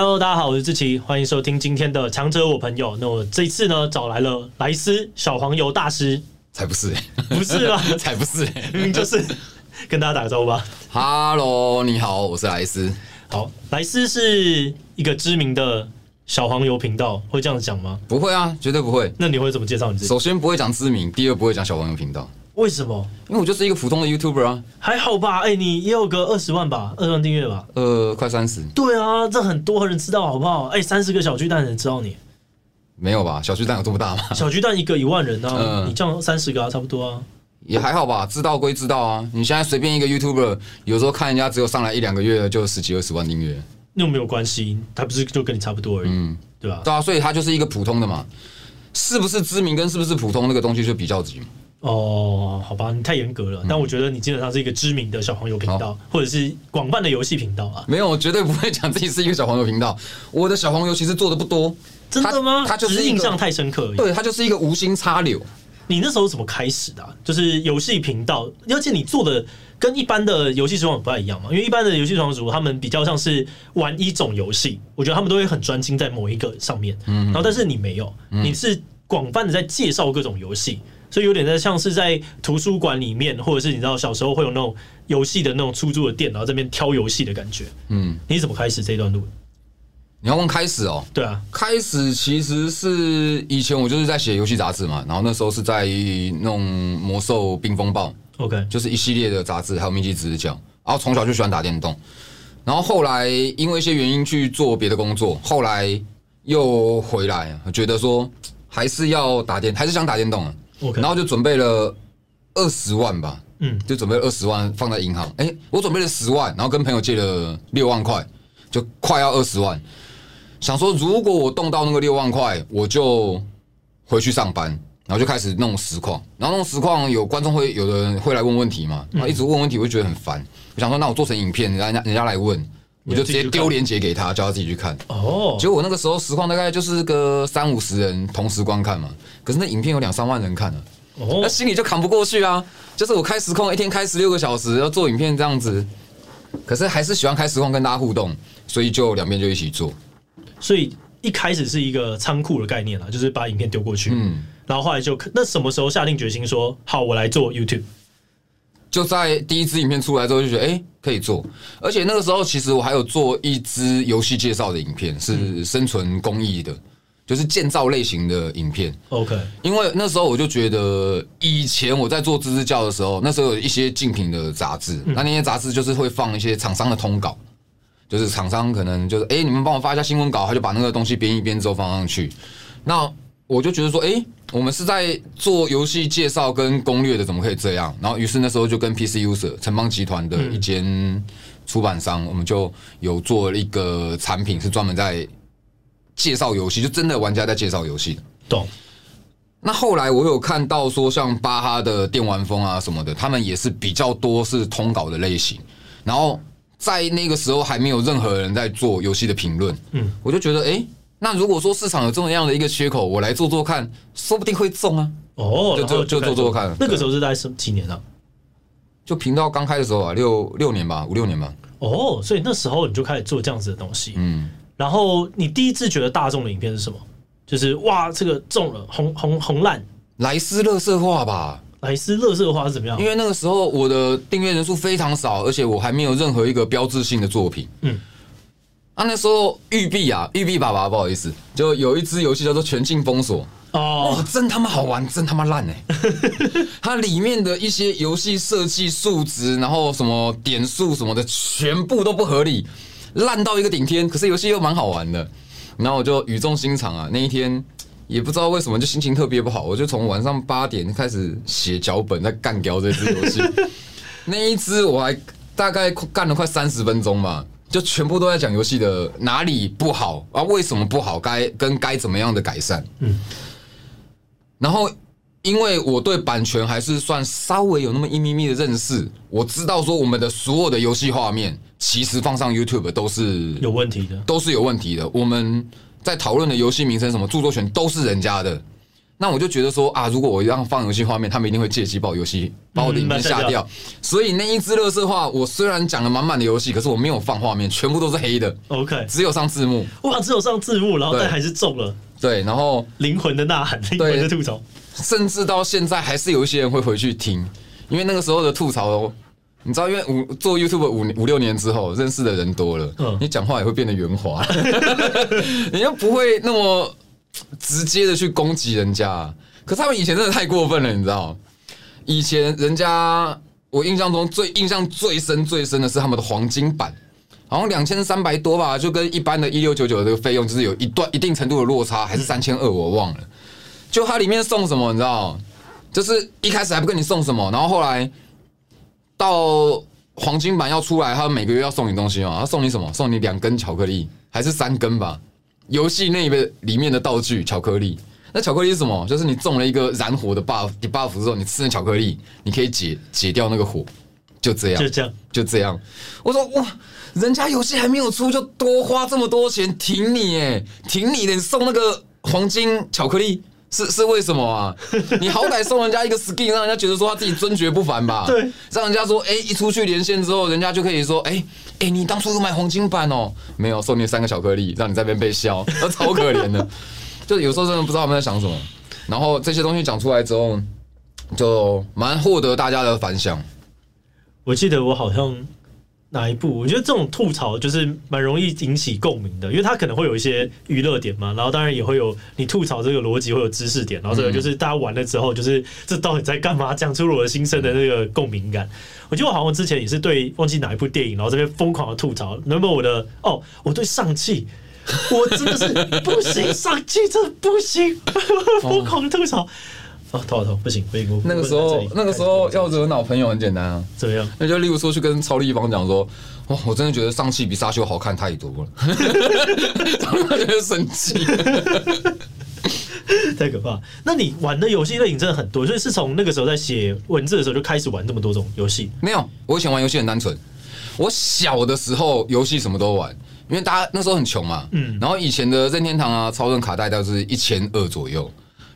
Hello，大家好，我是志奇，欢迎收听今天的强者我朋友。那我这一次呢，找来了莱斯小黄油大师，才不是、欸，不是吧？才不是、欸，明明就是。跟大家打个招呼吧。Hello，你好，我是莱斯。好，莱斯是一个知名的小黄油频道，会这样子讲吗？不会啊，绝对不会。那你会怎么介绍你自己？首先不会讲知名，第二不会讲小黄油频道。为什么？因为我就是一个普通的 YouTuber 啊，还好吧？哎、欸，你也有个二十万吧，二十万订阅吧？呃，快三十。对啊，这很多人知道，好不好？哎、欸，三十个小巨蛋人知道你？没有吧？小巨蛋有这么大吗？小巨蛋一个一万人啊，呃、你这样三十个啊，差不多啊，也还好吧。知道归知道啊，你现在随便一个 YouTuber，有时候看人家只有上来一两个月就十几二十万订阅，那没有关系，他不是就跟你差不多而已，嗯，对吧？对啊，所以他就是一个普通的嘛，是不是知名跟是不是普通那个东西就比较级。哦，好吧，你太严格了。但我觉得你基本上是一个知名的小黄油频道，或者是广泛的游戏频道啊。没有，我绝对不会讲自己是一个小黄油频道。我的小黄油其实做的不多，真的吗？他就是印象太深刻。对，他就是一个无心插柳。你那时候怎么开始的？就是游戏频道，而且你做的跟一般的游戏实况不太一样嘛？因为一般的游戏主他们比较像是玩一种游戏，我觉得他们都会很专精在某一个上面。嗯，然后但是你没有，你是广泛的在介绍各种游戏。所以有点在像是在图书馆里面，或者是你知道小时候会有那种游戏的那种出租的店，然后这边挑游戏的感觉。嗯，你怎么开始这段路？你要问开始哦？对啊，开始其实是以前我就是在写游戏杂志嘛，然后那时候是在弄魔兽冰风暴，OK，就是一系列的杂志，还有秘籍指教。然后从小就喜欢打电动，然后后来因为一些原因去做别的工作，后来又回来，觉得说还是要打电，还是想打电动啊。然后就准备了二十万吧，嗯，就准备了二十万放在银行。哎，我准备了十万，然后跟朋友借了六万块，就快要二十万。想说如果我动到那个六万块，我就回去上班，然后就开始弄实况。然后弄实况，有观众会有的人会来问问题嘛，然后一直问问题，我就觉得很烦。我想说，那我做成影片，人家人家来问，我就直接丢链接给他，叫他自己去看。哦，结果我那个时候实况大概就是个三五十人同时观看嘛。可是那影片有两三万人看了，哦，那心里就扛不过去啊。就是我开实况一天开十六个小时要做影片这样子，可是还是喜欢开实况跟大家互动，所以就两边就一起做。所以一开始是一个仓库的概念啊，就是把影片丢过去，嗯，然后后来就那什么时候下定决心说好，我来做 YouTube？就在第一支影片出来之后就觉得哎，可以做，而且那个时候其实我还有做一支游戏介绍的影片，是生存公益的。就是建造类型的影片，OK。因为那时候我就觉得，以前我在做知识教的时候，那时候有一些竞品的杂志，那那些杂志就是会放一些厂商的通稿，就是厂商可能就是，哎，你们帮我发一下新闻稿，他就把那个东西编一编之后放上去。那我就觉得说，哎，我们是在做游戏介绍跟攻略的，怎么可以这样？然后于是那时候就跟 PC User 城邦集团的一间出版商，我们就有做了一个产品，是专门在。介绍游戏就真的玩家在介绍游戏，懂？那后来我有看到说，像巴哈的电玩风啊什么的，他们也是比较多是通稿的类型。然后在那个时候还没有任何人在做游戏的评论，嗯，我就觉得，哎，那如果说市场有这么样的一个缺口，我来做做看，说不定会中啊。哦，就就就做做看。那个时候是在什么几年啊？就频道刚开的时候啊，六六年吧，五六年吧。哦，所以那时候你就开始做这样子的东西，嗯。然后你第一次觉得大众的影片是什么？就是哇，这个中了红红红烂，莱斯垃圾话吧？莱斯垃圾话是怎么样？因为那个时候我的订阅人数非常少，而且我还没有任何一个标志性的作品。嗯，啊，那时候育碧啊，育碧爸爸不好意思，就有一只游戏叫做《全境封锁》哦，哇，真他妈好玩，真他妈烂哎！它里面的一些游戏设计数值，然后什么点数什么的，全部都不合理。烂到一个顶天，可是游戏又蛮好玩的，然后我就语重心长啊，那一天也不知道为什么就心情特别不好，我就从晚上八点开始写脚本，在干掉这只游戏。那一只我还大概干了快三十分钟吧，就全部都在讲游戏的哪里不好啊，为什么不好，该跟该怎么样的改善。嗯，然后。因为我对版权还是算稍微有那么一咪咪的认识，我知道说我们的所有的游戏画面其实放上 YouTube 都是有问题的，都是有问题的。我们在讨论的游戏名称什么著作权都是人家的，那我就觉得说啊，如果我让放游戏画面，他们一定会借机把游戏把我的影片下掉。嗯、所以那一支垃圾话，我虽然讲了满满的游戏，可是我没有放画面，全部都是黑的。OK，只有上字幕。哇，只有上字幕，然后但还是中了。对，然后灵魂的呐喊，灵魂的吐槽，甚至到现在还是有一些人会回去听，因为那个时候的吐槽，你知道，因为五做 YouTube 五五六年之后，认识的人多了，嗯、你讲话也会变得圆滑，你就不会那么。直接的去攻击人家，可是他们以前真的太过分了，你知道？以前人家我印象中最印象最深最深的是他们的黄金版，好像两千三百多吧，就跟一般的一六九九的这个费用就是有一段一定程度的落差，还是三千二我忘了。就它里面送什么，你知道？就是一开始还不跟你送什么，然后后来到黄金版要出来，他每个月要送你东西哦，他送你什么？送你两根巧克力，还是三根吧？游戏那边里面的道具巧克力，那巧克力是什么？就是你中了一个燃火的 buff，你 buff 之后，你吃那巧克力，你可以解解掉那个火，就这样，就这样，就这样。我说哇，人家游戏还没有出，就多花这么多钱挺你哎，挺你的，你送那个黄金巧克力。是是为什么啊？你好歹送人家一个 skin，让人家觉得说他自己尊爵不凡吧？对，让人家说，哎，一出去连线之后，人家就可以说，哎哎，你当初有买黄金版哦？没有，送你三个巧克力，让你在那边被笑，那超可怜的。就有时候真的不知道他们在想什么。然后这些东西讲出来之后，就蛮获得大家的反响。我记得我好像。哪一部？我觉得这种吐槽就是蛮容易引起共鸣的，因为它可能会有一些娱乐点嘛，然后当然也会有你吐槽这个逻辑会有知识点，然后这个就是大家玩了之后，就是这到底在干嘛？讲出了我的心声的那个共鸣感。我觉得我好像之前也是对忘记哪一部电影，然后这边疯狂的吐槽。那么我的哦，我对上气，我真的是 不行，上气真的不行，疯狂的吐槽。哦，头好痛，不行，不行。那个时候，那个时候要惹恼朋友很简单啊，怎么样？那就例如说去跟超立方讲说，哇，我真的觉得上汽比沙丘好看太多了，他就生气，太可怕。那你玩的游戏类型真的很多，所以是从那个时候在写文字的时候就开始玩这么多种游戏？没有，我以前玩游戏很单纯。我小的时候游戏什么都玩，因为大家那时候很穷嘛，嗯，然后以前的任天堂啊、超任卡带都是一千二左右。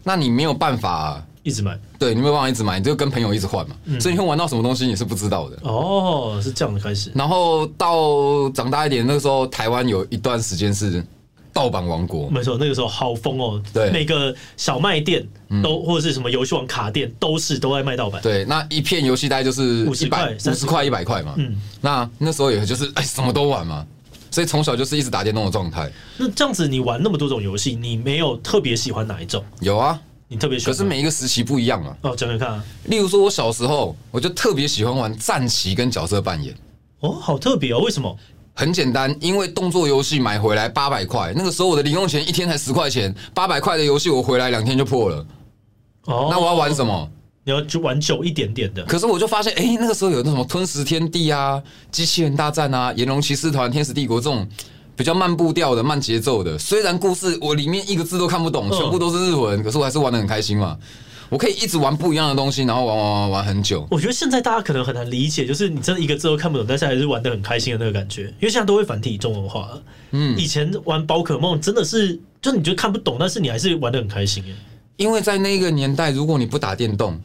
那你没有办法一直买，对，你没有办法一直买，你就跟朋友一直换嘛，嗯、所以你会玩到什么东西你是不知道的。哦，是这样的开始。然后到长大一点，那个时候台湾有一段时间是盗版王国，没错，那个时候好疯哦。对，每个小卖店都、嗯、或者是什么游戏王卡店都是都在卖盗版。对，那一片游戏大概就是五十块、五十块、一百块嘛。嗯，那那时候也就是哎什么都玩嘛。所以从小就是一直打电动的状态。那这样子，你玩那么多种游戏，你没有特别喜欢哪一种？有啊，你特别喜欢。可是每一个时期不一样啊。哦，讲讲看啊。例如说，我小时候我就特别喜欢玩战棋跟角色扮演。哦，好特别哦！为什么？很简单，因为动作游戏买回来八百块，那个时候我的零用钱一天才十块钱，八百块的游戏我回来两天就破了。哦，那我要玩什么？你要就玩久一点点的，可是我就发现，哎、欸，那个时候有那什么吞食天地啊、机器人大战啊、炎龙骑士团、天使帝国这种比较慢步调的、慢节奏的。虽然故事我里面一个字都看不懂，全部都是日文，可是我还是玩的很开心嘛。我可以一直玩不一样的东西，然后玩玩玩玩很久。我觉得现在大家可能很难理解，就是你真的一个字都看不懂，但是还是玩的很开心的那个感觉。因为现在都会繁体中文化，嗯，以前玩宝可梦真的是，就你觉得看不懂，但是你还是玩的很开心耶。因为在那个年代，如果你不打电动。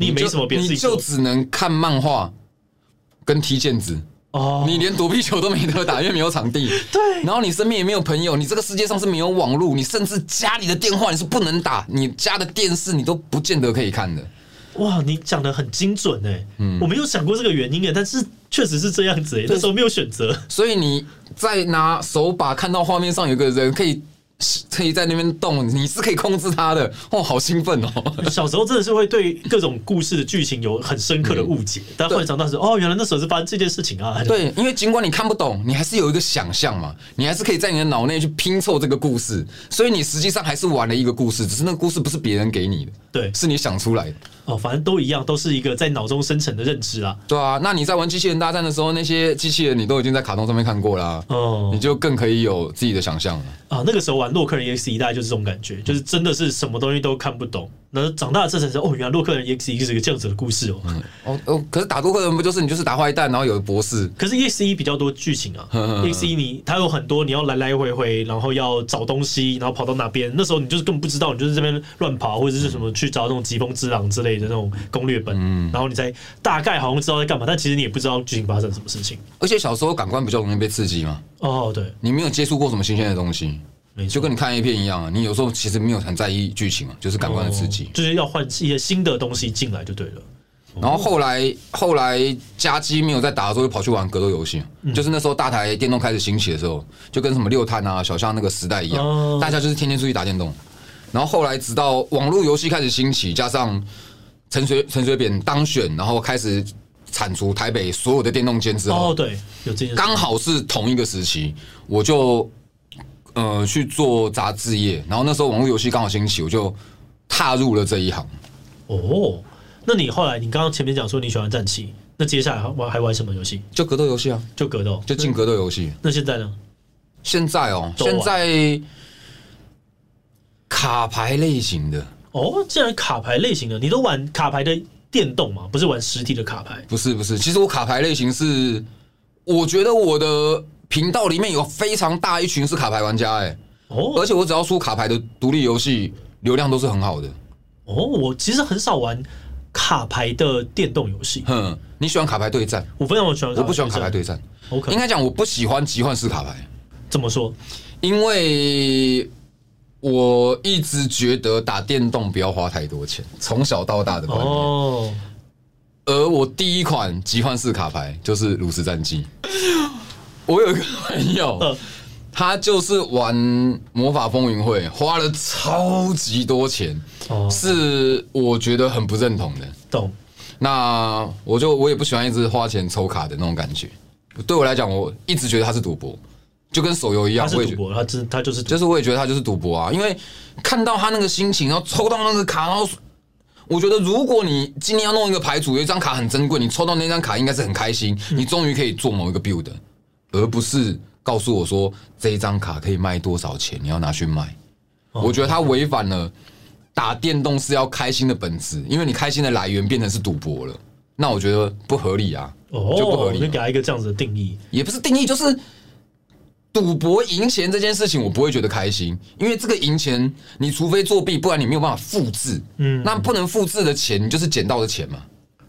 你没什么别的，你就只能看漫画跟踢毽子哦，你连躲避球都没得打，因为没有场地。对，然后你身边也没有朋友，你这个世界上是没有网络，你甚至家里的电话你是不能打，你家的电视你都不见得可以看的。哇，你讲的很精准哎，嗯，我没有想过这个原因哎，但是确实是这样子哎，那时候没有选择，所以你在拿手把看到画面上有个人可以。可以在那边动，你是可以控制它的哦，好兴奋哦！小时候真的是会对各种故事的剧情有很深刻的误解，嗯、但后来长大时哦，原来那时候是发生这件事情啊。对，因为尽管你看不懂，你还是有一个想象嘛，你还是可以在你的脑内去拼凑这个故事，所以你实际上还是玩了一个故事，只是那个故事不是别人给你的，对，是你想出来的。哦，反正都一样，都是一个在脑中生成的认知啦。对啊，那你在玩机器人大战的时候，那些机器人你都已经在卡通上面看过啦。哦，你就更可以有自己的想象了。啊，那个时候玩玩洛克人 EXE，大概就是这种感觉，就是真的是什么东西都看不懂。然后长大这才知道，哦，原来洛克人 EXE 是一个这样子的故事哦。嗯、哦哦，可是打洛克人不就是你就是打坏蛋，然后有博士？可是 EX 一比较多剧情啊，EX 一你它有很多你要来来回回，然后要找东西，然后跑到哪边？那时候你就是根本不知道，你就是这边乱跑，或者是什么去找那种疾风之狼之类的那种攻略本，嗯、然后你才大概好像知道在干嘛，但其实你也不知道剧情发生什么事情。而且小时候感官比较容易被刺激嘛。哦，对，你没有接触过什么新鲜的东西。就跟你看 A 片一样啊，你有时候其实没有很在意剧情啊，就是感官的刺激，就是要换一些新的东西进来就对了。然后后来后来家机没有在打的时候，就跑去玩格斗游戏，就是那时候大台电动开始兴起的时候，就跟什么六探啊、小象那个时代一样，大家就是天天出去打电动。然后后来直到网络游戏开始兴起，加上陈水陈水扁当选，然后开始铲除台北所有的电动间之后，哦对，有这刚好是同一个时期，我就。呃，去做杂志业，然后那时候网络游戏刚好兴起，我就踏入了这一行。哦，那你后来，你刚刚前面讲说你喜欢战棋，那接下来玩还玩什么游戏？就格斗游戏啊，就格斗，就进格斗游戏。那现在呢？现在哦，现在卡牌类型的。哦，既然卡牌类型的，你都玩卡牌的电动吗？不是玩实体的卡牌？不是，不是。其实我卡牌类型是，我觉得我的。频道里面有非常大一群是卡牌玩家，哎，哦，而且我只要出卡牌的独立游戏，流量都是很好的。哦，我其实很少玩卡牌的电动游戏。哼，你喜欢卡牌对战？我非常喜欢，我不喜欢卡牌对战。OK，应该讲我不喜欢集幻式卡牌。怎么说？因为我一直觉得打电动不要花太多钱，从小到大的观念。哦，而我第一款集幻式卡牌就是炉石战记。我有一个朋友，他就是玩魔法风云会，花了超级多钱，是我觉得很不认同的。懂？那我就我也不喜欢一直花钱抽卡的那种感觉。对我来讲，我一直觉得他是赌博，就跟手游一样。他是赌博，他真他就是就是我也觉得他就是赌博啊！因为看到他那个心情，然后抽到那个卡，然后我觉得如果你今天要弄一个牌组，有一张卡很珍贵，你抽到那张卡应该是很开心，你终于可以做某一个 build。而不是告诉我说这一张卡可以卖多少钱，你要拿去卖。我觉得他违反了打电动是要开心的本质，因为你开心的来源变成是赌博了，那我觉得不合理啊，就不合理。你给他一个这样子的定义，也不是定义，就是赌博赢钱这件事情，我不会觉得开心，因为这个赢钱，你除非作弊，不然你没有办法复制。嗯，那不能复制的钱，你就是捡到的钱嘛，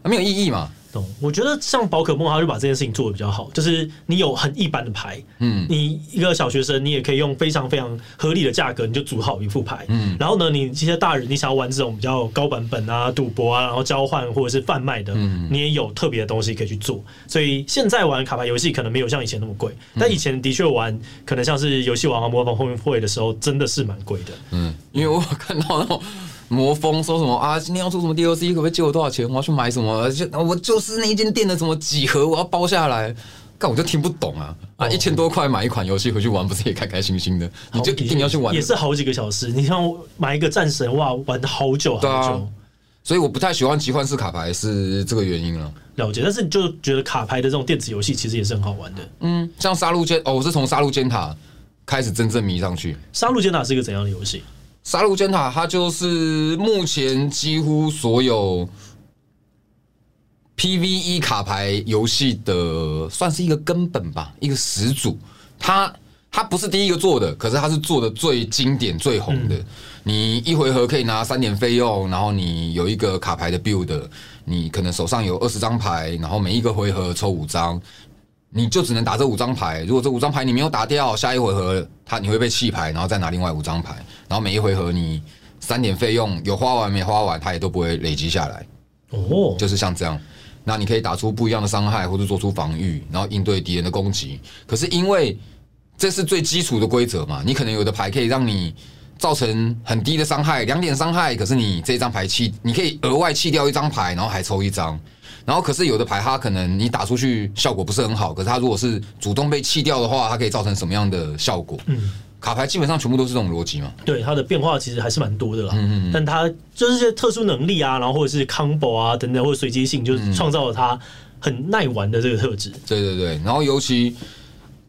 没有意义嘛。懂，我觉得像宝可梦，他就把这件事情做的比较好，就是你有很一般的牌，嗯，你一个小学生，你也可以用非常非常合理的价格，你就组好一副牌，嗯，然后呢，你这些大人，你想要玩这种比较高版本啊、赌博啊，然后交换或者是贩卖的，嗯，你也有特别的东西可以去做。所以现在玩卡牌游戏可能没有像以前那么贵，但以前的确玩，可能像是游戏王啊、魔法风云会的时候，真的是蛮贵的，嗯，因为我看到那种。魔风说什么啊？今天要出什么 DLC？可不可以借我多少钱？我要去买什么？就我就是那一间店的什么几何，我要包下来。但我就听不懂啊！啊，一千多块买一款游戏回去玩，不是也开开心心的？你就一定要去玩，也是好几个小时。你像买一个战神，哇，玩好久好久。啊、所以我不太喜欢奇幻式卡牌，是这个原因了。了解，但是你就觉得卡牌的这种电子游戏其实也是很好玩的。嗯，像杀戮尖哦，我是从杀戮尖塔开始真正迷上去。杀戮尖塔是一个怎样的游戏？杀戮尖塔，它就是目前几乎所有 PVE 卡牌游戏的算是一个根本吧，一个始祖。它它不是第一个做的，可是它是做的最经典、最红的。你一回合可以拿三点费用，然后你有一个卡牌的 build，你可能手上有二十张牌，然后每一个回合抽五张。你就只能打这五张牌，如果这五张牌你没有打掉，下一回合他你会被弃牌，然后再拿另外五张牌，然后每一回合你三点费用有花完没花完，它也都不会累积下来。哦，就是像这样，那你可以打出不一样的伤害，或者做出防御，然后应对敌人的攻击。可是因为这是最基础的规则嘛，你可能有的牌可以让你造成很低的伤害，两点伤害，可是你这张牌弃，你可以额外弃掉一张牌，然后还抽一张。然后可是有的牌，它可能你打出去效果不是很好，可是它如果是主动被弃掉的话，它可以造成什么样的效果？嗯，卡牌基本上全部都是这种逻辑嘛。对，它的变化其实还是蛮多的啦。嗯嗯。但它就是这些特殊能力啊，然后或者是 combo 啊等等，或者随机性，就是创造了它很耐玩的这个特质。对对对。然后尤其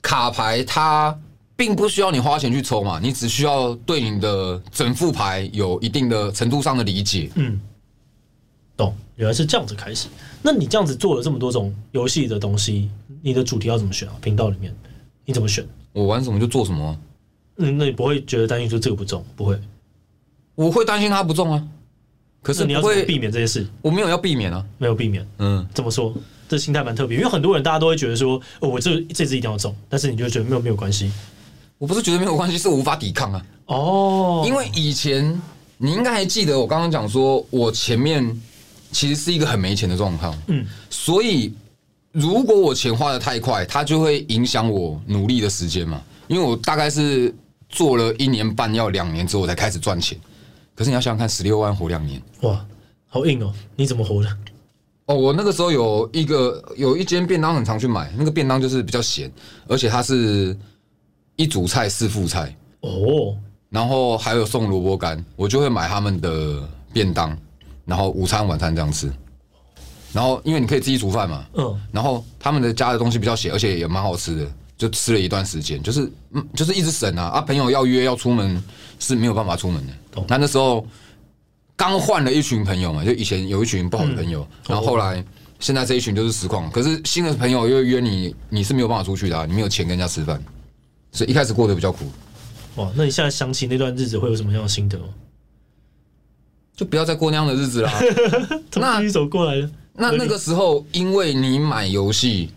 卡牌它并不需要你花钱去抽嘛，你只需要对你的整副牌有一定的程度上的理解。嗯，懂，原来是这样子开始。那你这样子做了这么多种游戏的东西，你的主题要怎么选啊？频道里面你怎么选？我玩什么就做什么。嗯，那你不会觉得担心说这个不中？不会，我会担心它不中啊。可是你要怎么避免这些事？我没有要避免啊，没有避免。嗯，怎么说？这心态蛮特别，因为很多人大家都会觉得说，哦，我这这支一定要中，但是你就觉得没有没有关系。我不是觉得没有关系，是我无法抵抗啊。哦，因为以前你应该还记得我刚刚讲说，我前面其实是一个很没钱的状况。嗯，所以如果我钱花的太快，它就会影响我努力的时间嘛。因为我大概是做了一年半，要两年之后才开始赚钱。可是你要想想看，十六万活两年，哇，好硬哦！你怎么活的？哦，我那个时候有一个有一间便当很常去买，那个便当就是比较咸，而且它是一主菜四副菜哦，然后还有送萝卜干，我就会买他们的便当，然后午餐晚餐这样吃。然后因为你可以自己煮饭嘛，嗯，然后他们的家的东西比较咸，而且也蛮好吃的，就吃了一段时间，就是嗯，就是一直省啊啊，朋友要约要出门是没有办法出门的。那那时候。刚换了一群朋友嘛，就以前有一群不好的朋友，嗯、然后后来现在这一群就是实况。可是新的朋友又约你，你是没有办法出去的，啊，你没有钱跟人家吃饭，所以一开始过得比较苦。哇，那你现在想起那段日子会有什么样的心得吗？就不要再过那样的日子啦。那你走过来了。那那个时候，因为你买游戏，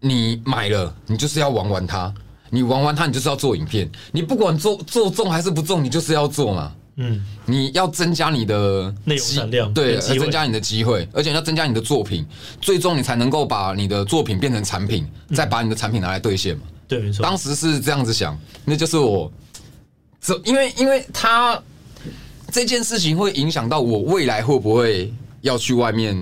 你买了，你就是要玩玩它，你玩玩它，你就是要做影片，你不管做做中还是不中，你就是要做嘛。嗯，你要增加你的内容产量，对，增加你的机会，而且要增加你的作品，最终你才能够把你的作品变成产品，再把你的产品拿来兑现嘛。对，没错。当时是这样子想，那就是我，这因为因为他这件事情会影响到我未来会不会要去外面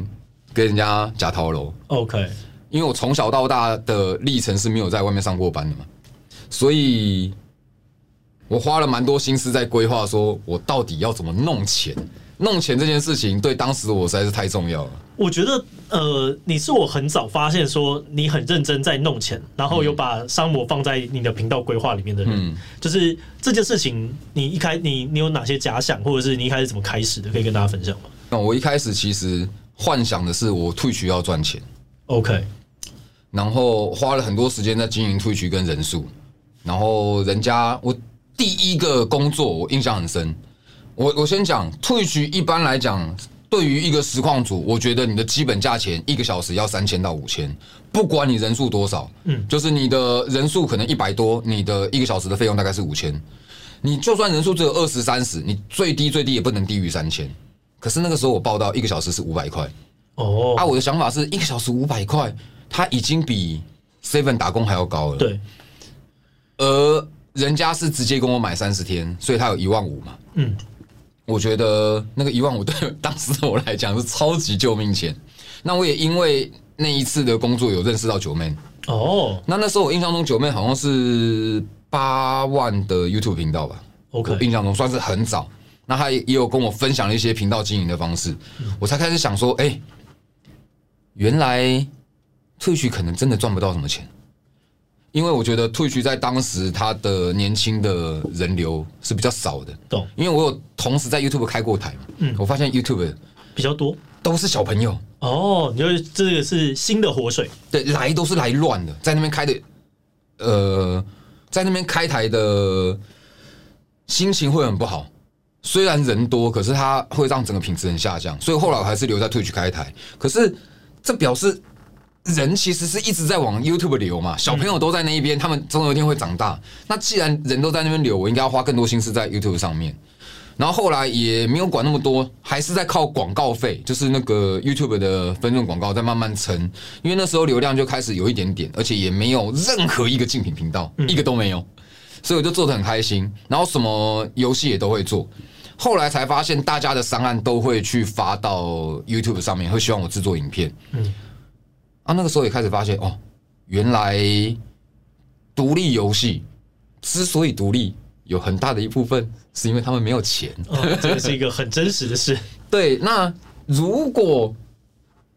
跟人家假套楼。OK，因为我从小到大的历程是没有在外面上过班的嘛，所以。我花了蛮多心思在规划，说我到底要怎么弄钱？弄钱这件事情对当时的我实在是太重要了。我觉得，呃，你是我很早发现说你很认真在弄钱，然后有把商模放在你的频道规划里面的人。嗯，就是这件事情，你一开你你有哪些假想，或者是你一开始怎么开始的？可以跟大家分享吗？那我一开始其实幻想的是我 Twitch 要赚钱，OK，然后花了很多时间在经营 Twitch 跟人数，然后人家我。第一个工作我印象很深，我我先讲，Twitch 一般来讲，对于一个实况组，我觉得你的基本价钱一个小时要三千到五千，不管你人数多少，嗯，就是你的人数可能一百多，你的一个小时的费用大概是五千，你就算人数只有二十三十，你最低最低也不能低于三千。可是那个时候我报到一个小时是五百块，哦，啊，我的想法是一个小时五百块，它已经比 Seven 打工还要高了，对，而。人家是直接跟我买三十天，所以他有一万五嘛。嗯，我觉得那个一万五对当时的我来讲是超级救命钱。那我也因为那一次的工作有认识到九妹。哦，那那时候我印象中九妹好像是八万的 YouTube 频道吧。OK，我印象中算是很早。那他也有跟我分享了一些频道经营的方式，我才开始想说，哎，原来 Twitch 可能真的赚不到什么钱。因为我觉得 Twitch 在当时他的年轻的人流是比较少的，懂？因为我有同时在 YouTube 开过台嘛，嗯，我发现 YouTube 比较多都是小朋友哦，你觉得这个是新的活水？对，来都是来乱的，在那边开的，呃，在那边开台的心情会很不好。虽然人多，可是它会让整个品质很下降，所以后来我还是留在 Twitch 开台。可是这表示。人其实是一直在往 YouTube 流嘛，小朋友都在那一边，他们总有一天会长大。那既然人都在那边流，我应该要花更多心思在 YouTube 上面。然后后来也没有管那么多，还是在靠广告费，就是那个 YouTube 的分润广告在慢慢撑。因为那时候流量就开始有一点点，而且也没有任何一个竞品频道，一个都没有，所以我就做的很开心。然后什么游戏也都会做。后来才发现，大家的商案都会去发到 YouTube 上面，会希望我制作影片。嗯。啊，那个时候也开始发现哦，原来独立游戏之所以独立，有很大的一部分是因为他们没有钱。哦，这是一个很真实的事。对，那如果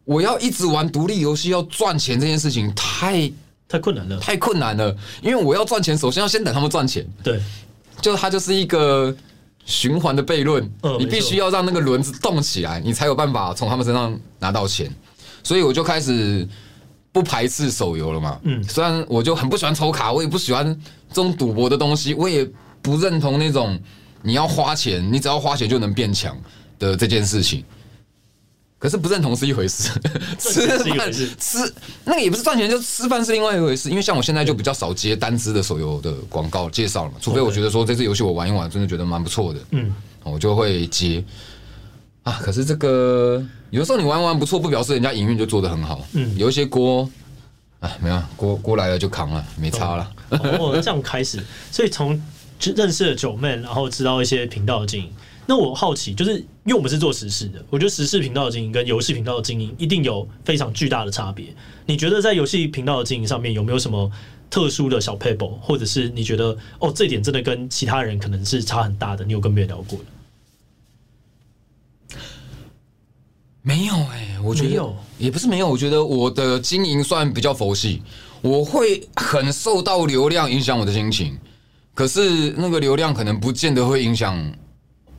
我要一直玩独立游戏要赚钱这件事情，太太困难了，太困难了。因为我要赚钱，首先要先等他们赚钱。对，就它就是一个循环的悖论，嗯你必须要让那个轮子动起来，你才有办法从他们身上拿到钱。所以我就开始不排斥手游了嘛。嗯，虽然我就很不喜欢抽卡，我也不喜欢这种赌博的东西，我也不认同那种你要花钱，你只要花钱就能变强的这件事情。可是不认同是一回事，吃饭吃那个也不是赚钱，就吃饭是另外一回事。因为像我现在就比较少接单支的手游的广告介绍了嘛，除非我觉得说这次游戏我玩一玩，真的觉得蛮不错的，嗯，我就会接。啊，可是这个有时候你玩玩不错，不表示人家营运就做得很好，嗯，有一些锅，哎，没有锅锅来了就扛了，没差了。哦，这样开始，所以从认识了 Joeman，然后知道一些频道的经营。那我好奇，就是因为我们是做时事的，我觉得时事频道的经营跟游戏频道的经营一定有非常巨大的差别。你觉得在游戏频道的经营上面有没有什么特殊的小撇步，或者是你觉得哦，这一点真的跟其他人可能是差很大的？你有跟别人聊过的？没有哎、欸，我觉得也不是没有，我觉得我的经营算比较佛系，我会很受到流量影响我的心情，可是那个流量可能不见得会影响。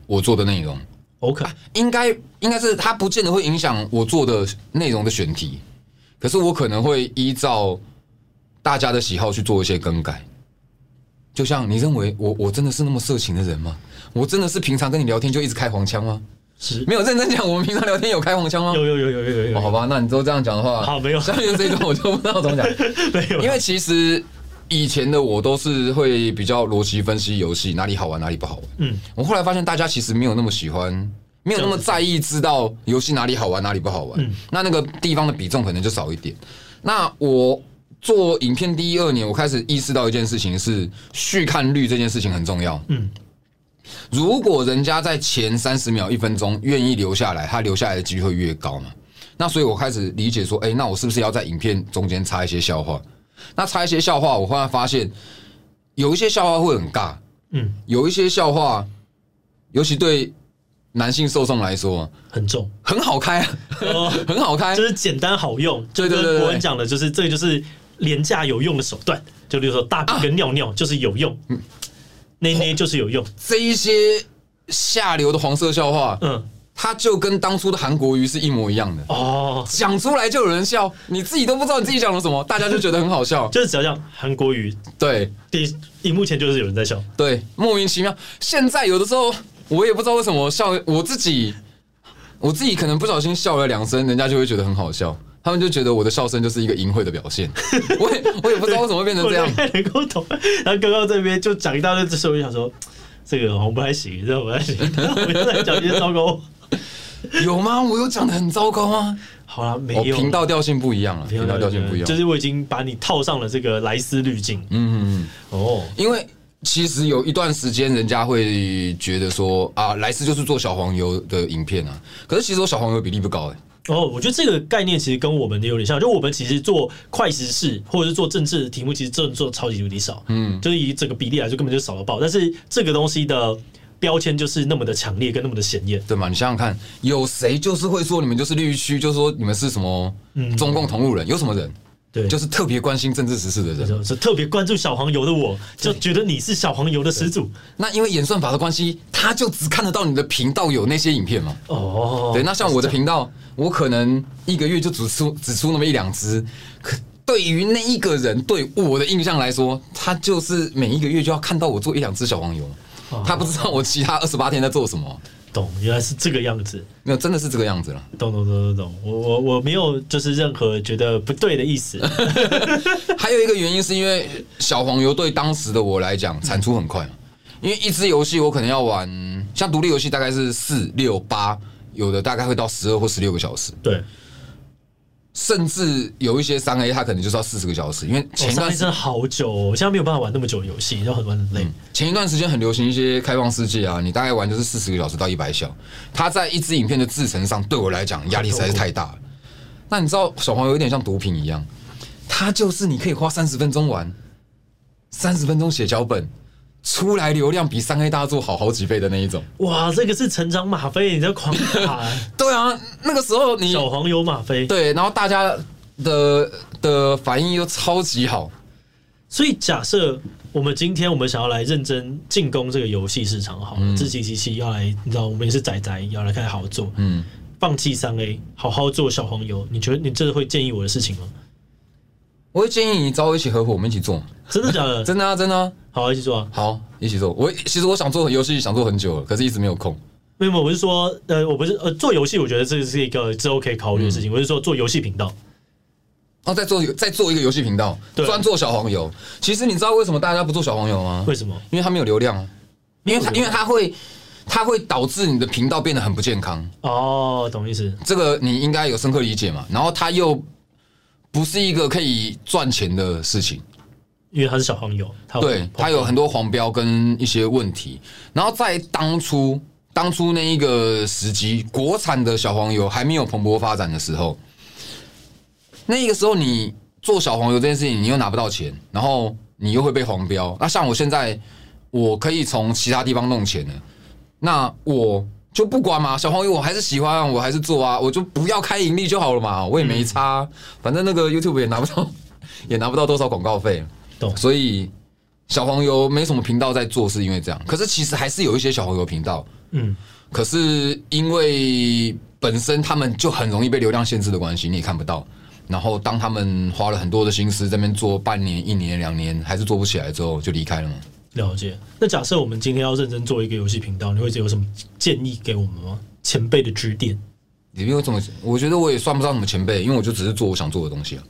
我做的内容，OK，应该应该是它不见得会影响我做的内容的选题，可是我可能会依照大家的喜好去做一些更改。就像你认为我我真的是那么色情的人吗？我真的是平常跟你聊天就一直开黄腔吗？是，没有认真讲，我们平常聊天有开黄腔吗？有有有有有有。好吧，那你都这样讲的话，好，没有。下面这一段我就不知道怎么讲，没有，因为其实。以前的我都是会比较逻辑分析游戏哪里好玩哪里不好玩。嗯，我后来发现大家其实没有那么喜欢，没有那么在意知道游戏哪里好玩哪里不好玩。嗯，那那个地方的比重可能就少一点。那我做影片第一二年，我开始意识到一件事情是续看率这件事情很重要。嗯，如果人家在前三十秒一分钟愿意留下来，他留下来的机会越高嘛。那所以我开始理解说，哎，那我是不是要在影片中间插一些笑话？那插一些笑话，我后来发现有一些笑话会很尬，嗯，有一些笑话，尤其对男性受众来说很重，很好开，很好开，就是简单好用。就跟国文讲的，就是这个就是廉价有用的手段。就比如说大便跟尿尿就是有用，内内就是有用。这一些下流的黄色笑话，嗯。它就跟当初的韩国瑜是一模一样的哦，讲出来就有人笑，你自己都不知道你自己讲了什么，大家就觉得很好笑。就是只要讲韩国瑜，对，第荧幕前就是有人在笑，对，莫名其妙。现在有的时候我也不知道为什么笑，我自己我自己可能不小心笑了两声，人家就会觉得很好笑，他们就觉得我的笑声就是一个淫秽的表现。我也我也不知道为什么会变成这样。能够懂。然后刚刚这边就讲一大堆，这时候我就想说，这个好像不太行，这个不太行。我又在讲一些糟糕。有吗？我有讲的很糟糕吗？好了，没有。频道调性不一样了，频道调性不一样。就是我已经把你套上了这个莱斯滤镜。嗯嗯嗯。哦，因为其实有一段时间，人家会觉得说啊，莱斯就是做小黄油的影片啊。可是其实我小黄油比例不高哎。哦，我觉得这个概念其实跟我们的有点像，就我们其实做快时事或者是做政治的题目，其实真的做的超级无敌少。嗯，就是以整个比例来说，根本就少到爆。但是这个东西的。标签就是那么的强烈，跟那么的显眼，对吗？你想想看，有谁就是会说你们就是绿区，就是说你们是什么中共同路人？有什么人？对，就是特别关心政治时事的人，是特别关注小黄油的我，就觉得你是小黄油的始祖。那因为演算法的关系，他就只看得到你的频道有那些影片嘛。哦，对，那像我的频道，我可能一个月就只出只出那么一两支，可对于那一个人对我的印象来说，他就是每一个月就要看到我做一两支小黄油。他不知道我其他二十八天在做什么，懂？原来是这个样子，没有，真的是这个样子了。懂懂懂懂懂，我我我没有就是任何觉得不对的意思。还有一个原因是因为小黄油对当时的我来讲产出很快，因为一支游戏我可能要玩，像独立游戏大概是四六八，有的大概会到十二或十六个小时。对。甚至有一些三 A，它可能就是要四十个小时，因为前一段时间真的好久，哦，我现在没有办法玩那么久的游戏，要很玩很累，嗯。前一段时间很流行一些开放世界啊，你大概玩就是四十个小时到一百小时，它在一支影片的制程上，对我来讲压力实在是太大了。那你知道小黄油有点像毒品一样，它就是你可以花三十分钟玩，三十分钟写脚本。出来流量比三 A 大作好好几倍的那一种，哇，这个是成长吗？啡，你在狂打？对啊，那个时候你小黄油吗？啡，对，然后大家的的反应又超级好。所以假设我们今天我们想要来认真进攻这个游戏市场，好，志祺七七要来，你知道我们也是仔仔，要来开始好好做，嗯，放弃三 A，好好做小黄油，你觉得你这会建议我的事情吗？我会建议你找我一起合伙，我们一起做。真的假的？真的啊，真的啊。好，一起做啊。好，一起做。我其实我想做游戏，想做很久了，可是一直没有空。没有，我不是说，呃，我不是呃，做游戏，我觉得这是一个之后可以考虑的事情。嗯、我是说做游戏频道。哦，再做一个，再做一个游戏频道，专做小黄油。其实你知道为什么大家不做小黄油吗？为什么？因为它没有流量啊。因为它，因为它会，它会导致你的频道变得很不健康。哦，懂意思。这个你应该有深刻理解嘛。然后它又。不是一个可以赚钱的事情，因为它是小黄油，它对，它有很多黄标跟一些问题。然后在当初，当初那一个时机，国产的小黄油还没有蓬勃发展的时候，那个时候你做小黄油这件事情，你又拿不到钱，然后你又会被黄标。那像我现在，我可以从其他地方弄钱了，那我。就不管嘛，小黄油我还是喜欢，我还是做啊，我就不要开盈利就好了嘛，我也没差，嗯、反正那个 YouTube 也拿不到，也拿不到多少广告费，懂。所以小黄油没什么频道在做，是因为这样。可是其实还是有一些小黄油频道，嗯，可是因为本身他们就很容易被流量限制的关系，你也看不到。然后当他们花了很多的心思在那边做半年、一年、两年，还是做不起来之后，就离开了嘛。了解。那假设我们今天要认真做一个游戏频道，你会有什么建议给我们吗？前辈的指点？你没有这么，我觉得我也算不上什么前辈，因为我就只是做我想做的东西啊。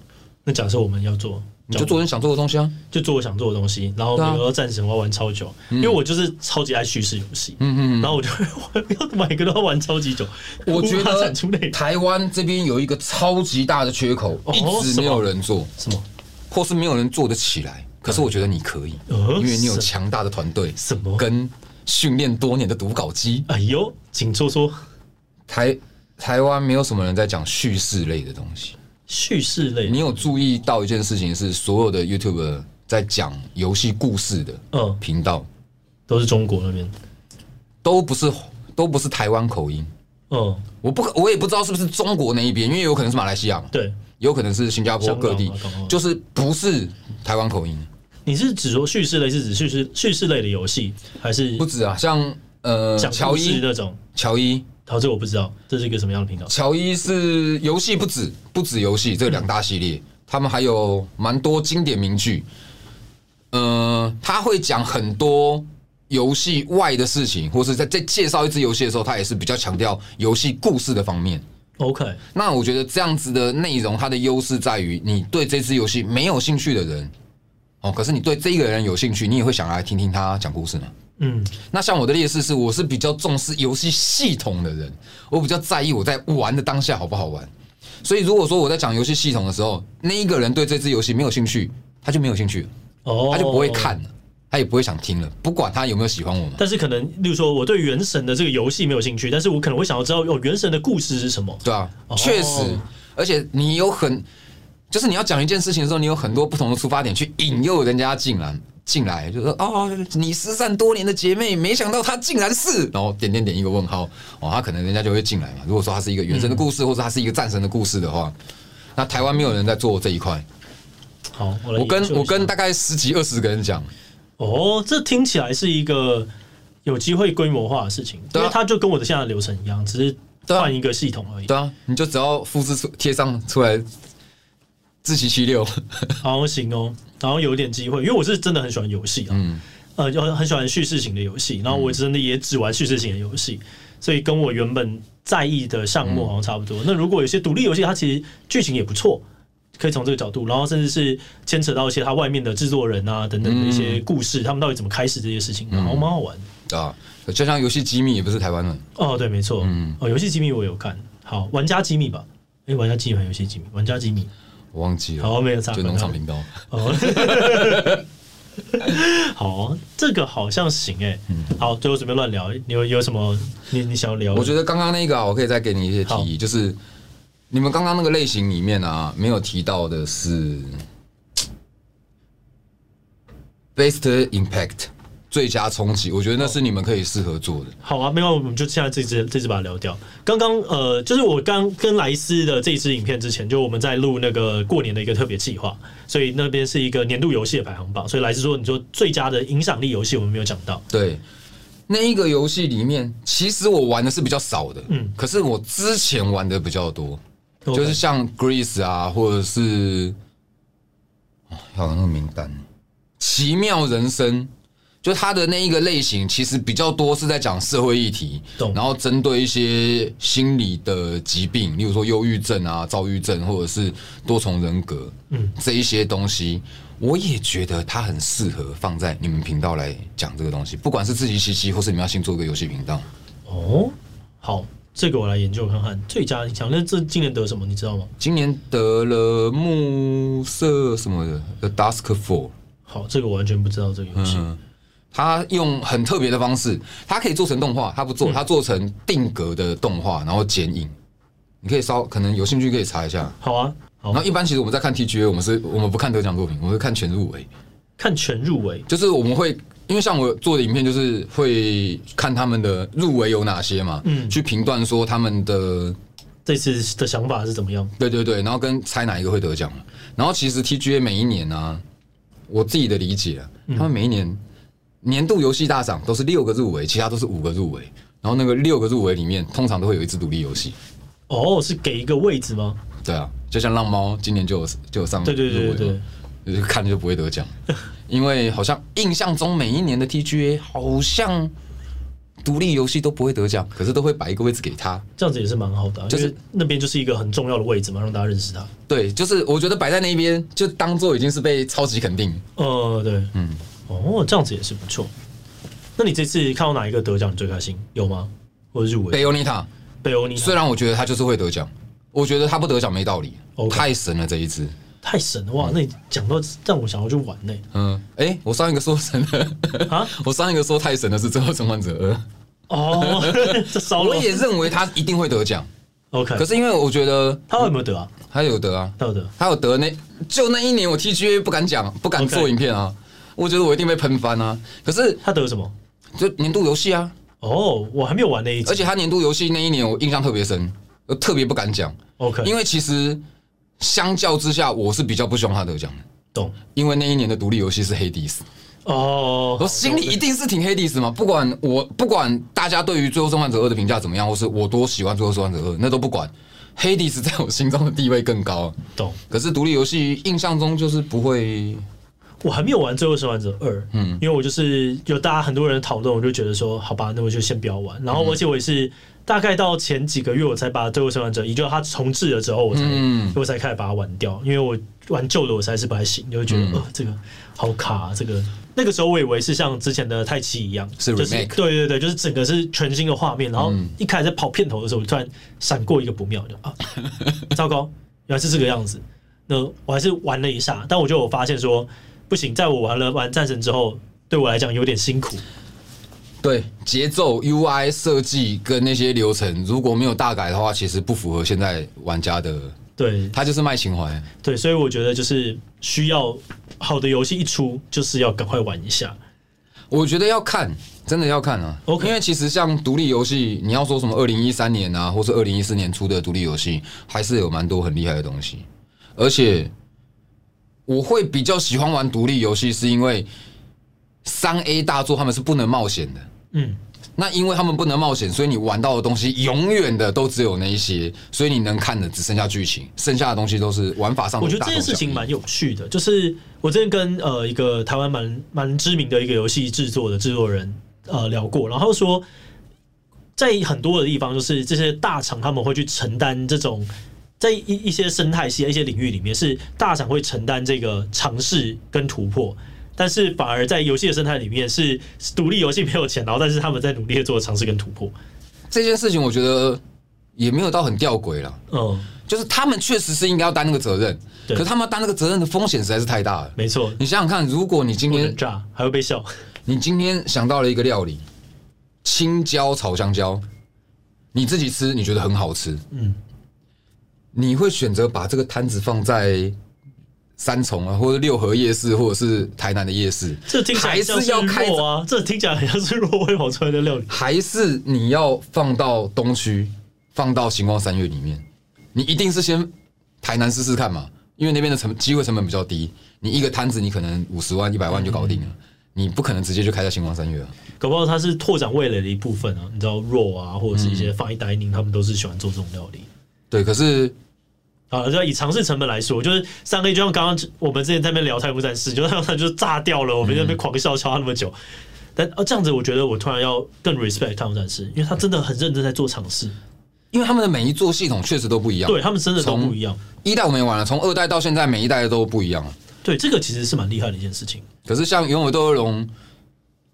那假设我们要做，你就做你想做的东西啊，就做我想做的东西。然后比如说战神，我要玩超久，因为我就是超级爱叙事游戏。嗯嗯。然后我就 要每个都要玩超级久。我觉得台湾这边有一个超级大的缺口，一直没有人做，什么，或是没有人做得起来。可是我觉得你可以，因为你有强大的团队，什么？跟训练多年的读稿机。哎呦，请说说。台台湾没有什么人在讲叙事类的东西。叙事类，你有注意到一件事情是，所有的 YouTuber 在讲游戏故事的，嗯，频道？都是中国那边，都不是都不是台湾口音。嗯，我不我也不知道是不是中国那一边，因为有可能是马来西亚嘛，对，有可能是新加坡各地，就是不是台湾口音。你是指说叙事类，是指叙事叙事类的游戏，还是不止啊？像呃，乔伊那种乔伊，好，这我不知道，这是一个什么样的频道？乔伊是游戏不止不止游戏这两大系列，嗯、他们还有蛮多经典名句。呃，他会讲很多游戏外的事情，或是在在介绍一支游戏的时候，他也是比较强调游戏故事的方面。OK，那我觉得这样子的内容，它的优势在于，你对这支游戏没有兴趣的人。哦，可是你对这一个人有兴趣，你也会想来听听他讲故事呢。嗯，那像我的劣势是，我是比较重视游戏系统的人，我比较在意我在玩的当下好不好玩。所以如果说我在讲游戏系统的时候，那一个人对这支游戏没有兴趣，他就没有兴趣了，哦，他就不会看了，他也不会想听了，不管他有没有喜欢我们。但是可能，例如说我对原神的这个游戏没有兴趣，但是我可能会想要知道哦，原神的故事是什么？对啊，确实，而且你有很。就是你要讲一件事情的时候，你有很多不同的出发点去引诱人家进来，进来就说哦，你失散多年的姐妹，没想到她竟然是，然后点点点一个问号哦，她可能人家就会进来嘛。如果说她是一个原神的故事，或者她是一个战神的故事的话，那台湾没有人在做这一块。好，我，我跟我跟大概十几二十个人讲，哦，这听起来是一个有机会规模化的事情，因为它就跟我的现在的流程一样，只是换一个系统而已。对啊，你就只要复制出贴上出来。志祺七六，好行哦，然后有点机会，因为我是真的很喜欢游戏啊，嗯，呃，就很喜欢叙事型的游戏，然后我真的也只玩叙事型的游戏，所以跟我原本在意的项目好像差不多。那如果有些独立游戏，它其实剧情也不错，可以从这个角度，然后甚至是牵扯到一些它外面的制作人啊等等的一些故事，他们到底怎么开始这些事情，然后蛮好玩啊。就像游戏机密也不是台湾的哦，对，没错，嗯，哦，游戏机密我有看。好，玩家机密吧，哎，玩家机密还游戏机密，玩家机密。我忘记了，好，没有差，就农场频道。好，这个好像行哎。好，最后随便乱聊，你有有什么你你想要聊？我觉得刚刚那个啊，我可以再给你一些提议，就是你们刚刚那个类型里面啊，没有提到的是 best impact，最佳冲击，我觉得那是你们可以适合做的。好啊，没有，我们就现在这支这支把它聊掉。刚刚呃，就是我刚跟莱斯的这一支影片之前，就我们在录那个过年的一个特别计划，所以那边是一个年度游戏的排行榜。所以莱斯说，你说最佳的影响力游戏，我们没有讲到。对，那一个游戏里面，其实我玩的是比较少的，嗯，可是我之前玩的比较多，就是像 Greece 啊，或者是。还有那个名单，奇妙人生，就他的那一个类型，其实比较多是在讲社会议题，然后针对一些心理的疾病，例如说忧郁症啊、躁郁症，或者是多重人格，嗯，这一些东西，我也觉得它很适合放在你们频道来讲这个东西，不管是自欺欺欺，或是你们要新做一个游戏频道。哦，好。这个我来研究看看，最佳影响。那这今年得什么？你知道吗？今年得了暮色什么的，The Dusk Fall。好，这个我完全不知道这个游戏。嗯，他用很特别的方式，他可以做成动画，他不做，他做成定格的动画，然后剪影。你可以稍可能有兴趣可以查一下。好啊，好。然后一般其实我们在看 TGA，我们是我们不看得奖作品，我们会看全入围。看全入围，就是我们会。因为像我做的影片，就是会看他们的入围有哪些嘛，嗯，去评断说他们的这次的想法是怎么样。对对对，然后跟猜哪一个会得奖。然后其实 TGA 每一年啊，我自己的理解啊，他们每一年年度游戏大赏都是六个入围，其他都是五个入围。然后那个六个入围里面，通常都会有一支独立游戏。哦，是给一个位置吗？对啊，就像浪猫今年就有就有上，对对对对对，看就不会得奖。因为好像印象中每一年的 TGA 好像独立游戏都不会得奖，可是都会摆一个位置给他，这样子也是蛮好的，就是那边就是一个很重要的位置嘛，让大家认识他。对，就是我觉得摆在那边就当做已经是被超级肯定。哦，对，嗯，哦，这样子也是不错。那你这次看到哪一个得奖你最开心？有吗？或者入围？贝欧妮塔，贝欧妮塔。虽然我觉得他就是会得奖，我觉得他不得奖没道理，Okay. 太神了这一支。太神了哇！那你讲到让我想要去玩呢。嗯，哎、欸，我上一个说神的啊，我上一个说太神的是《最后生还者二》哦。我也认为他一定会得奖。OK，可是因为我觉得他有没有得啊？他有得啊，他有得，他有得。那就那一年我 TGA 不敢讲，不敢做影片啊。Okay. 我觉得我一定被喷翻啊。可是他得什么？就年度游戏啊。哦，我还没有玩那一，而且他年度游戏那一年我印象特别深，我特别不敢讲。OK，因为其实。相较之下，我是比较不希望他得奖的，懂？因为那一年的独立游戏是黑帝斯，哦，我心里一定是挺黑帝斯嘛。不管我不管大家对于《最后生还者二》的评价怎么样，或是我多喜欢《最后生还者二》，那都不管。黑帝斯在我心中的地位更高，懂？可是独立游戏印象中就是不会，我还没有玩《最后生还者二》，嗯，因为我就是有大家很多人讨论，我就觉得说，好吧，那我就先不要玩。然后，而且我也是。大概到前几个月，我才把《最后生还者》，也就是它重置了之后，我才、嗯、我才开始把它玩掉。因为我玩旧的，我实在是不太行，就会觉得、嗯、呃，这个好卡、啊。这个那个时候我以为是像之前的太七一样，是就是对对对，就是整个是全新的画面。然后一开始在跑片头的时候，我突然闪过一个不妙，就啊，糟糕，原来是这个样子。那我还是玩了一下，但我就有发现说，不行，在我玩了玩战神之后，对我来讲有点辛苦。对节奏、UI 设计跟那些流程，如果没有大改的话，其实不符合现在玩家的。对，他就是卖情怀。对，所以我觉得就是需要好的游戏一出，就是要赶快玩一下。我觉得要看，真的要看啊。OK，因为其实像独立游戏，你要说什么二零一三年啊，或是二零一四年出的独立游戏，还是有蛮多很厉害的东西。而且我会比较喜欢玩独立游戏，是因为三 A 大作他们是不能冒险的。嗯，那因为他们不能冒险，所以你玩到的东西永远的都只有那一些，所以你能看的只剩下剧情，剩下的东西都是玩法上的。我觉得这件事情蛮有趣的，就是我之前跟呃一个台湾蛮蛮知名的一个游戏制作的制作人呃聊过，然后说在很多的地方，就是这些大厂他们会去承担这种在一一些生态系、一些领域里面，是大厂会承担这个尝试跟突破。但是反而在游戏的生态里面是独立游戏没有钱，然后但是他们在努力的做尝试跟突破这件事情，我觉得也没有到很吊诡了。嗯，就是他们确实是应该要担那个责任，可是他们担那个责任的风险实在是太大了。没错，你想想看，如果你今天炸还会被笑，你今天想到了一个料理，青椒炒香蕉，你自己吃你觉得很好吃，嗯，你会选择把这个摊子放在三重啊，或者六合夜市，或者是台南的夜市，这听起来像是弱啊，这听起来好像是弱会跑出来的料理。还是你要放到东区，放到星光三月里面，你一定是先台南试试看嘛，因为那边的成机会成本比较低，你一个摊子你可能五十万、一百万就搞定了，嗯、你不可能直接就开在星光三月啊。搞不好它是拓展味蕾的一部分啊，你知道肉啊，或者是一些 fine dining，他们都是喜欢做这种料理。对，可是。啊，就以尝试成本来说，就是三 A，就像刚刚我们之前在那边聊太空战士，就他就炸掉了，我们在那边狂笑敲他那么久。嗯、但啊，这样子我觉得我突然要更 respect 太空战士，因为他真的很认真在做尝试，因为他们的每一座系统确实都不一样，对他们真的都不一样。一代我没玩了，从二代到现在每一代都不一样。对，这个其实是蛮厉害的一件事情。可是像勇者斗恶龙，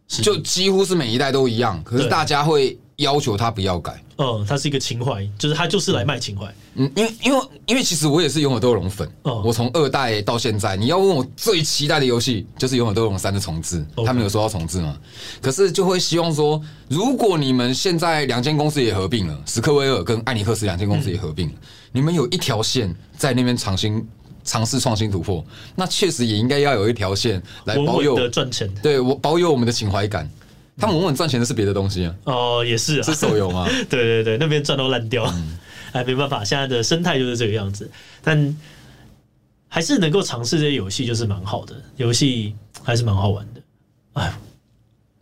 就几乎是每一代都一样，可是大家会。要求他不要改，嗯，他是一个情怀，就是他就是来卖情怀，嗯，因为因为因为其实我也是永远斗恶龙粉，哦，我从二代到现在，你要问我最期待的游戏就是永远斗恶龙三的重置，他们有说要重置吗？可是就会希望说，如果你们现在两间公司也合并了，史克威尔跟艾尼克斯两间公司也合并了，你们有一条线在那边尝新尝试创新突破，那确实也应该要有一条线来保有赚钱，对我保有我们的情怀感。他们稳稳赚钱的是别的东西啊！哦，也是啊，是手游吗？对对对，那边赚到烂掉，嗯、哎，没办法，现在的生态就是这个样子。但还是能够尝试这些游戏，就是蛮好的，游戏还是蛮好玩的。哎，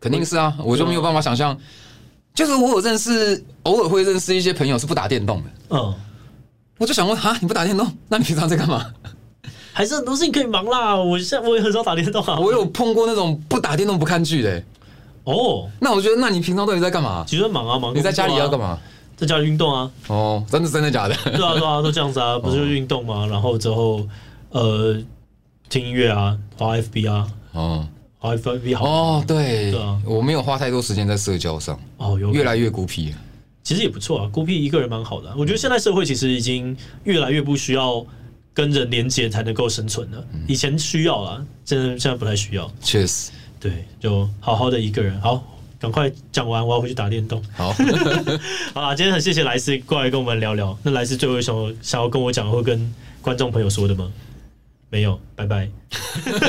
肯定是啊，我就没有办法想象，就是我有认识，偶尔会认识一些朋友是不打电动的。嗯，我就想问哈，你不打电动，那你平常在干嘛？还是很多事情可以忙啦。我现在我也很少打电动啊。我有碰过那种不打电动不看剧的、欸。哦，那我觉得，那你平常到底在干嘛？其实忙啊忙。你在家里要干嘛？在家里运动啊。哦，真的真的假的？对啊对啊，都这样子啊，不是运动吗？然后之后呃听音乐啊，滑 FB 啊。哦，滑 FB 好。哦，对。对啊，我没有花太多时间在社交上。哦，有越来越孤僻。其实也不错啊，孤僻一个人蛮好的。我觉得现在社会其实已经越来越不需要跟人连接才能够生存了。以前需要啊，现在现在不太需要。确实。对，就好好的一个人。好，赶快讲完，我要回去打电动。好，好啦，今天很谢谢莱斯过来跟我们聊聊。那莱斯最后有什么想要跟我讲或跟观众朋友说的吗？没有，拜拜。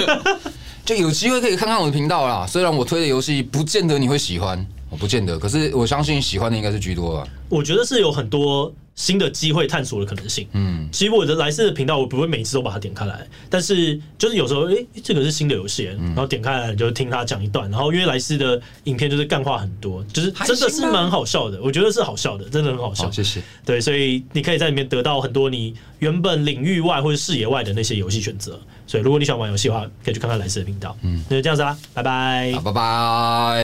就有机会可以看看我的频道啦。虽然我推的游戏不见得你会喜欢，我不见得，可是我相信喜欢的应该是居多吧。我觉得是有很多。新的机会探索的可能性。嗯，其实我的莱斯的频道，我不会每次都把它点开来，但是就是有时候，诶、欸，这个是新的游戏，然后点开来就听他讲一段，然后因为莱斯的影片就是干话很多，就是真的是蛮好笑的，我觉得是好笑的，真的很好笑。谢谢。对，所以你可以在里面得到很多你原本领域外或者视野外的那些游戏选择。所以如果你喜欢玩游戏的话，可以去看看莱斯的频道。嗯，那就这样子啦，拜拜。好，拜拜。